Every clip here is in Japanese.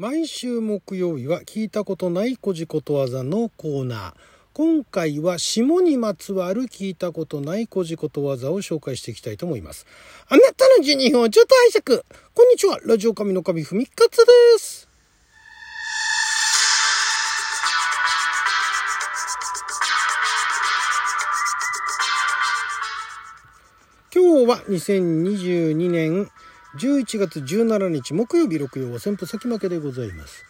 毎週木曜日は聞いたことないこじことわざのコーナー。今回は霜にまつわる聞いたことないこじことわざを紹介していきたいと思います。あなたの12分をちょっと拝借。こんにちは、ラジオ神の神ふみかつです。今日は2022年11月17日木曜日六曜は旋風先負けでございます。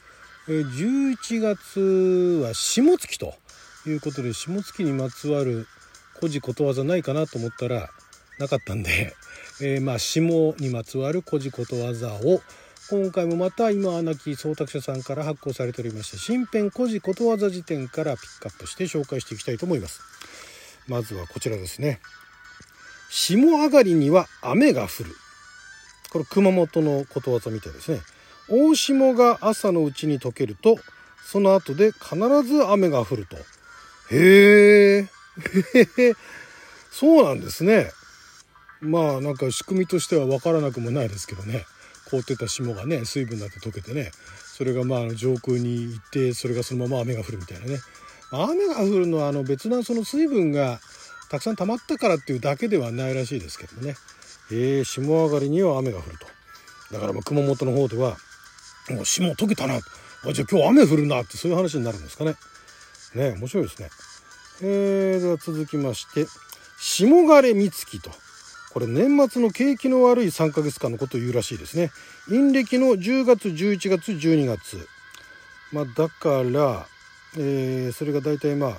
え11月は下月ということで下月にまつわる古事ことわざないかなと思ったらなかったんで、えー、まあ下にまつわる古事ことわざを今回もまた今は亡き創作者さんから発行されておりました新編古事ことわざ辞典からピックアップして紹介していきたいと思います。まずはこちらですね。霜上がりには雨が降る。これ熊本のことわざみたいですね。大霜が朝のうちに溶けると、その後で必ず雨が降ると。へえ。そうなんですね。まあなんか仕組みとしては分からなくもないですけどね。凍ってた霜がね、水分になって溶けてね、それがまあ上空に行って、それがそのまま雨が降るみたいなね。雨が降るのはあの別なその水分がたくさん溜まったからっていうだけではないらしいですけどね。えー、霜上がりには雨が降ると。だからまあ熊本の方では、もう霜溶けたな。あ、じゃあ今日雨降るなってそういう話になるんですかね。ね面白いですね。えー、では続きまして、霜枯れ三月と。これ年末の景気の悪い3ヶ月間のことを言うらしいですね。陰暦の10月、11月、12月。まあだから、えー、それが大体まあ、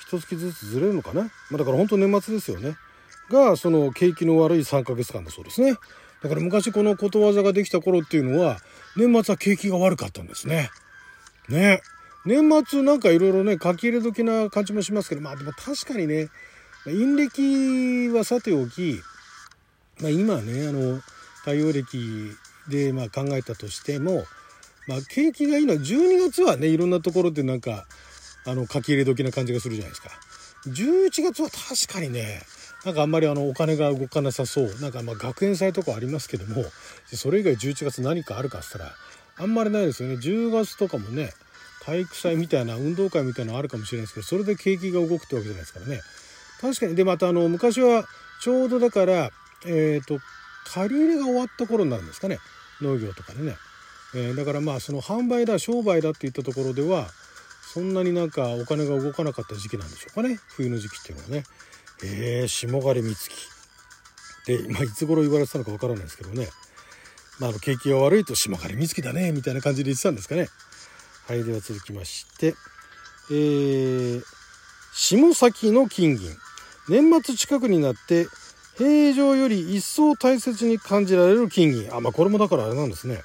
一月ずつずれるのかな。まあだから本当年末ですよね。がその景気の悪い3ヶ月間だそうですね。だから昔このことわざができた頃っていうのは年末は景気が悪かったんですね。ね。年末なんかいろいろね書き入れ時な感じもしますけどまあでも確かにね陰暦はさておき、まあ、今ねあの太陽暦でまあ考えたとしても、まあ、景気がいいのは12月はねいろんなところでなんかあの書き入れ時な感じがするじゃないですか。11月は確かにねなんかあんまりあのお金が動かなさそう。なんかま学園祭とかありますけどもそれ以外11月何かあるかっつったらあんまりないですよね。10月とかもね体育祭みたいな運動会みたいなのあるかもしれないですけどそれで景気が動くってわけじゃないですからね。確かに。でまたあの昔はちょうどだからえっ、ー、と借り入れが終わった頃になるんですかね。農業とかでね、えー、だからまあその販売だ商売だっていったところではそんなになんかお金が動かなかった時期なんでしょうかね。冬の時期っていうのはね。えー、霜枯れ三月で、まあ、いつ頃言われてたのかわからないですけどね、まあ、あの景気が悪いと霜枯れ三月だねみたいな感じで言ってたんですかね。はいでは続きまして。えー、下先の金銀。年末近くになって平常より一層大切に感じられる金銀。あまあこれもだからあれなんですね。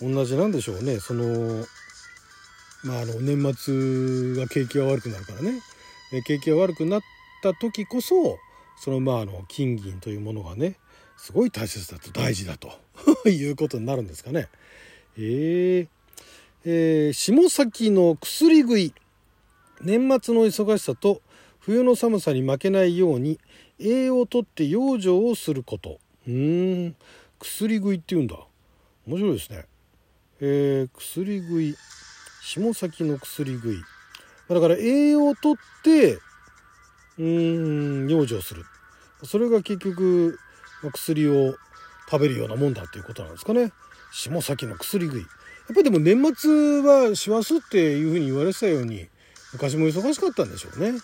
同じなんでしょうね。そのまああの年末が景気が悪くなるからね。景気が悪くなっった時こそそのまああの金銀というものがねすごい大切だと大事だと いうことになるんですかね。えー、えー、下先の薬食い。年末の忙しさと冬の寒さに負けないように栄養をとって養生をすること。うん。薬食いって言うんだ。面白いですね。えー、薬食い。下先の薬食い。だから栄養をとってうん養生する。それが結局薬を食べるようなもんだっていうことなんですかね。下先の薬食い。やっぱりでも年末は師走っていうふうに言われてたように昔も忙しかったんでしょうね。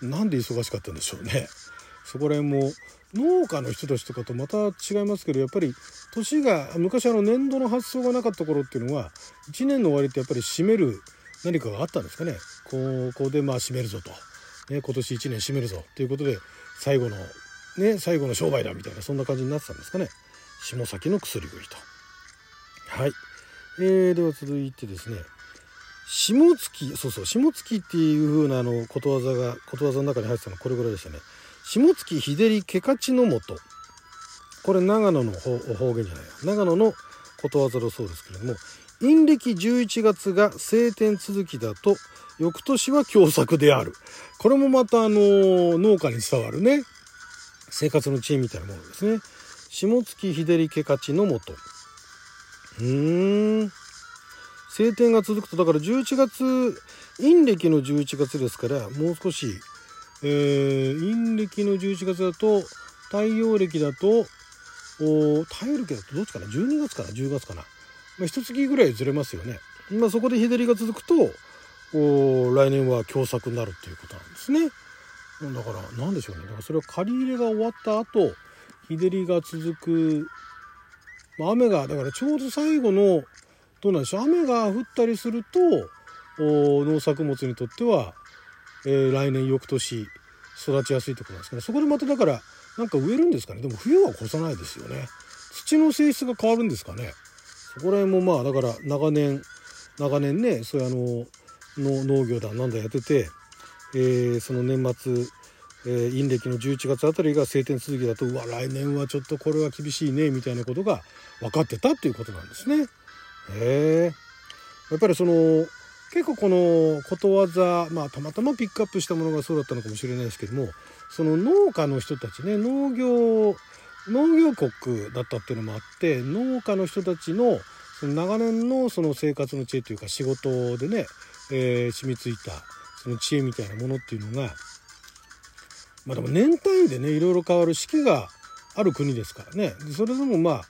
なんで忙しかったんでしょうね。そこら辺も農家の人たちとかとまた違いますけどやっぱり年が昔あの年度の発想がなかった頃っていうのは1年の終わりってやっぱり締める何かがあったんですかね。ここでまあ締めるぞと。ね、今年1年締めるぞ。ということで最後のね最後の商売だみたいなそんな感じになってたんですかね。下先の薬食いと。はい、えー、では続いてですね。下月そうそう下月っていう風なあのことわざがことわざの中に入ってたのこれぐらいでしたね。下月日照りけかちのもとこれ長野の方言じゃない長野のことわざだそうですけれども陰暦11月が晴天続きだと翌年は凶作である。これもまたあの農家に伝わるね生活の知恵みたいなものですね。下月日照りけかちのもと。うーん。晴天が続くとだから11月陰暦の11月ですからもう少し、えー、陰暦の11月だと太陽暦だとお太陽暦だとどっちかな？12月かな？10月かな、まあ、一月ぐらいずれますよね。まあ、そこで日照りが続くとお来年は凶作になるっていうことなんですね。だから何でしょうね。だからそれは借り入れが終わった後日照りが続く。ま雨がだからちょうど最後のどうなんでしょう。雨が降ったりすると農作物にとっては、えー、来年翌年育ちやすいってことなんですけどそこでまただからなんか植えるんですかね。でも冬は越さないですよね。土の性質が変わるんですかね。そこら辺もまあだから長年長年ねそういうあのの農業だなんだやってて、えー、その年末、えー、陰暦の11月あたりが晴天続きだとうわ来年はちょっとこれは厳しいねみたいなことが分かってたっていうことなんですね。へえやっぱりその結構このことわざまあたまたまピックアップしたものがそうだったのかもしれないですけどもその農家の人たちね農業農業国だったっていうのもあって農家の人たちのその長年のその生活の知恵というか仕事でね、えー、染みついたその知恵みたいなものっていうのがまあでも年単位でねいろいろ変わる四季がある国ですからね。それでもまあ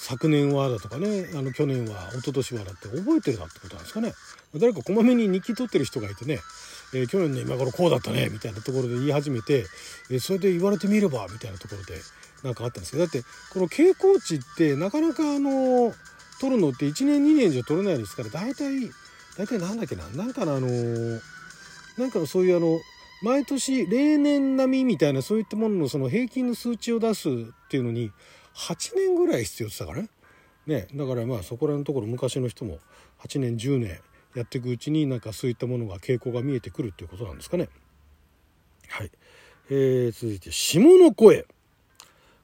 昨年はだとかねあの去年は一昨年はだって覚えてるだってことなんですかね。誰かこまめに日記取ってる人がいてね、えー、去年の今頃こうだったねみたいなところで言い始めて、えー、それで言われてみればみたいなところでなんかあったんですけどだってこの傾向値ってなかなかあの取るのって1年2年じゃ取れないですから大体大体なんだっけななんかあのなんかそういうあの毎年例年並みみたいなそういったもののその平均の数値を出すっていうのに8年ぐらい必要って言ったからね。ね、だからまあそこらのところ昔の人も8年10年やっていくうちになんかそういったものが傾向が見えてくるっていうことなんですかね。はい、えー、続いて下の声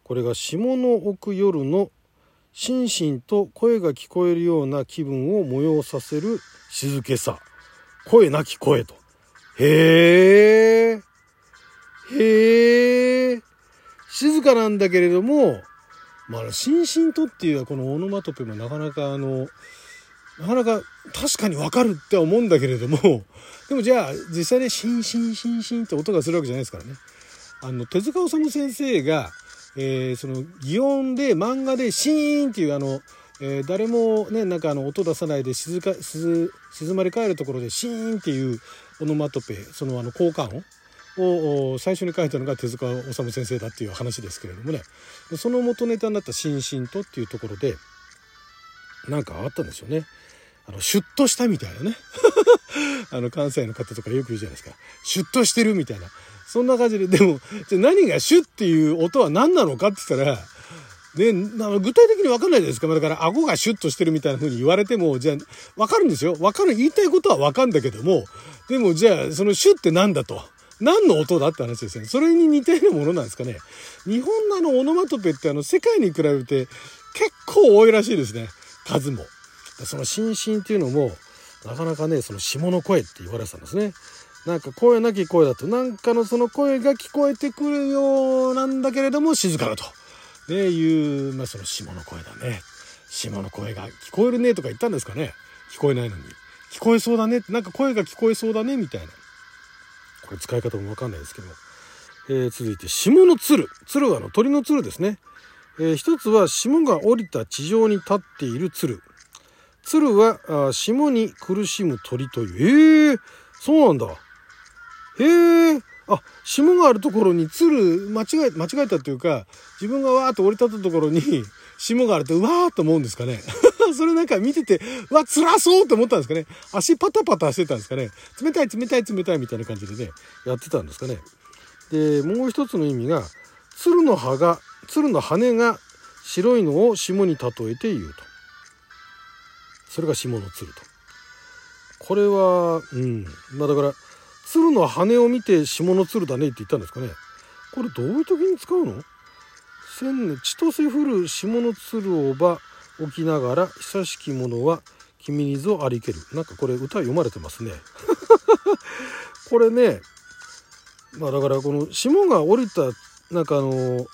これが下の奥夜のしんしんと声が聞こえるような気分を催させる静けさ。声なき声と。へえへえ静かなんだけれどもまあ、しんしんとっていうこのオノマトペもなかなかあの、なかなか確かにわかるって思うんだけれども、でもじゃあ実際ね、シンシンシンシンって音がするわけじゃないですからね。あの、手塚治虫先生が、えー、その、擬音で漫画でシーンっていうあの、えー、誰もね、なんかあの、音出さないで静か、静、静まり返るところでシーンっていうオノマトペ、そのあの、効果音を最初に書いたのが手塚治虫先生だっていう話ですけれどもね。その元ネタになった「しんしんと」っていうところでなんかあったんですよね。あのシュッとしたみたいなね。あの関西の方とかよく言うじゃないですか。シュッとしてるみたいな。そんな感じででもじゃ何がシュッっていう音は何なのかって言ったらね、具体的に分かんないじゃないですか。だから、顎がシュッとしてるみたいな風に言われても、じゃあ、分かるんですよ。分かる、言いたいことは分かるんだけども、でも、じゃあ、そのシュッって何だと。何の音だって話ですね。それに似たようなものなんですかね。日本のあのオノマトペってあの世界に比べて結構多いらしいですね。数も。その心身っていうのもなかなかね、その下の声って言われてたんですね。なんか声なき声だとなんかのその声が聞こえてくるようなんだけれども静かだと。ね、いう、まあその下の声だね。下の声が聞こえるねとか言ったんですかね。聞こえないのに。聞こえそうだね。なんか声が聞こえそうだねみたいな。これ使い方もわかんないですけど、えー、続いて霜の鶴鶴はの鳥の鶴ですね、えー、一つは霜が降りた地上に立っている鶴鶴はあ霜に苦しむ鳥というえー、そうなんだへえあ霜があるところに鶴間違え間違えたというか自分がわーっと降り立ったところに 霜があるとうわーっと思うんですかね それなんか見てて、わ、辛そうと思ったんですかね。足パタパタしてたんですかね。冷たい冷たい冷たいみたいな感じでね、やってたんですかね。で、もう一つの意味が、鶴の葉が、鶴の羽が白いのを霜に例えて言うと。それが霜の鶴と。これは、うん。まあだから、鶴の羽を見て霜の鶴だねって言ったんですかね。これどういう時に使うの？千年千歳降る霜の鶴をば置きながら久しき者は君にぞありけるなんかこれ歌読まれてますね これねまあだからこの霜が降りたなんかあの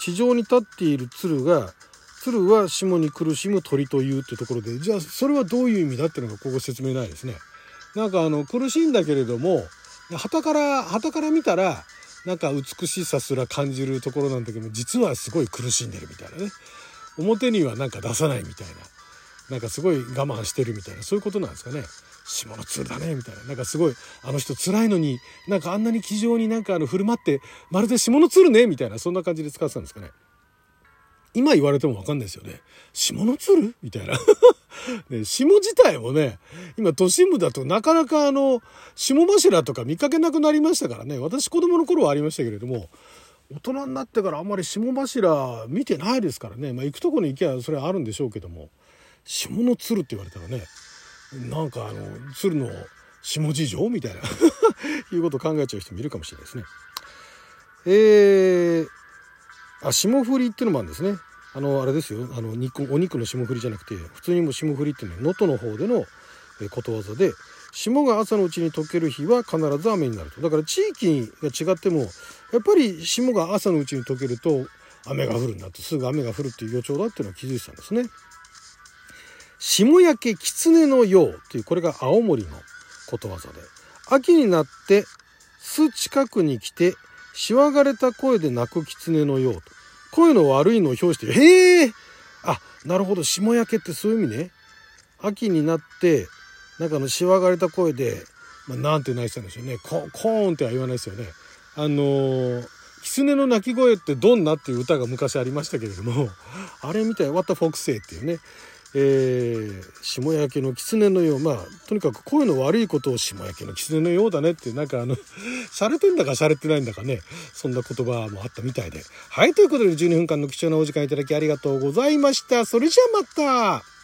地上に立っている鶴が鶴は霜に苦しむ鳥というってところでじゃあそれはどういう意味だっていうのがここ説明ないですね。なんかあの苦しいんだけれども旗から旗から見たらなんか美しさすら感じるところなんだけど実はすごい苦しんでるみたいなね。表にはなんか出さないみたいな。なんかすごい我慢してるみたいな。そういうことなんですかね。下の鶴だねみたいな。なんかすごいあの人辛いのになんかあんなに気丈になんかあの振る舞ってまるで下の鶴ねみたいな。そんな感じで使ってたんですかね。今言われても分かんないですよね。下の鶴？みたいな。ね、下自体もね、今都心部だとなかなかあの、霜柱とか見かけなくなりましたからね、私子供の頃はありましたけれども、大人になってからあんまり霜柱見てないですからね、まあ、行くとこに行けばそれはあるんでしょうけども、下の鶴って言われたらね、なんかあの、鶴の下事情みたいな。いうことを考えちゃう人もいるかもしれないですね。えー、あ、霜降りっていうのもあるんですね。あのあれですよあの肉お肉の霜降りじゃなくて普通にも霜降りっていうのは能登の方でのことわざで霜が朝のうちに溶ける日は必ず雨になるとだから地域が違ってもやっぱり霜が朝のうちに溶けると雨が降るんだとすぐ雨が降るっていう予兆だっていうのは気づいてたんですね。霜焼け狐のようというこれが青森のことわざで秋になって巣近くに来てしわがれた声で鳴く狐のようと。声の悪いのを表してへえあなるほど。霜焼けってそういう意味ね。秋になってなんかのしわがれた声で、まあ、なんて泣いてたんでしょうね。コーンっては言わないですよね。あのー、狐の鳴き声ってどんなっていう歌が昔ありましたけれどもあれみたい「What the f o」っていうね。えー、霜焼けの狐のようまあとにかく声の悪いことを霜焼けの狐のようだねってなんかあの 洒落てんだか洒落てないんだかねそんな言葉もあったみたいで。はいということで12分間の貴重なお時間いただきありがとうございました。それじゃあまた。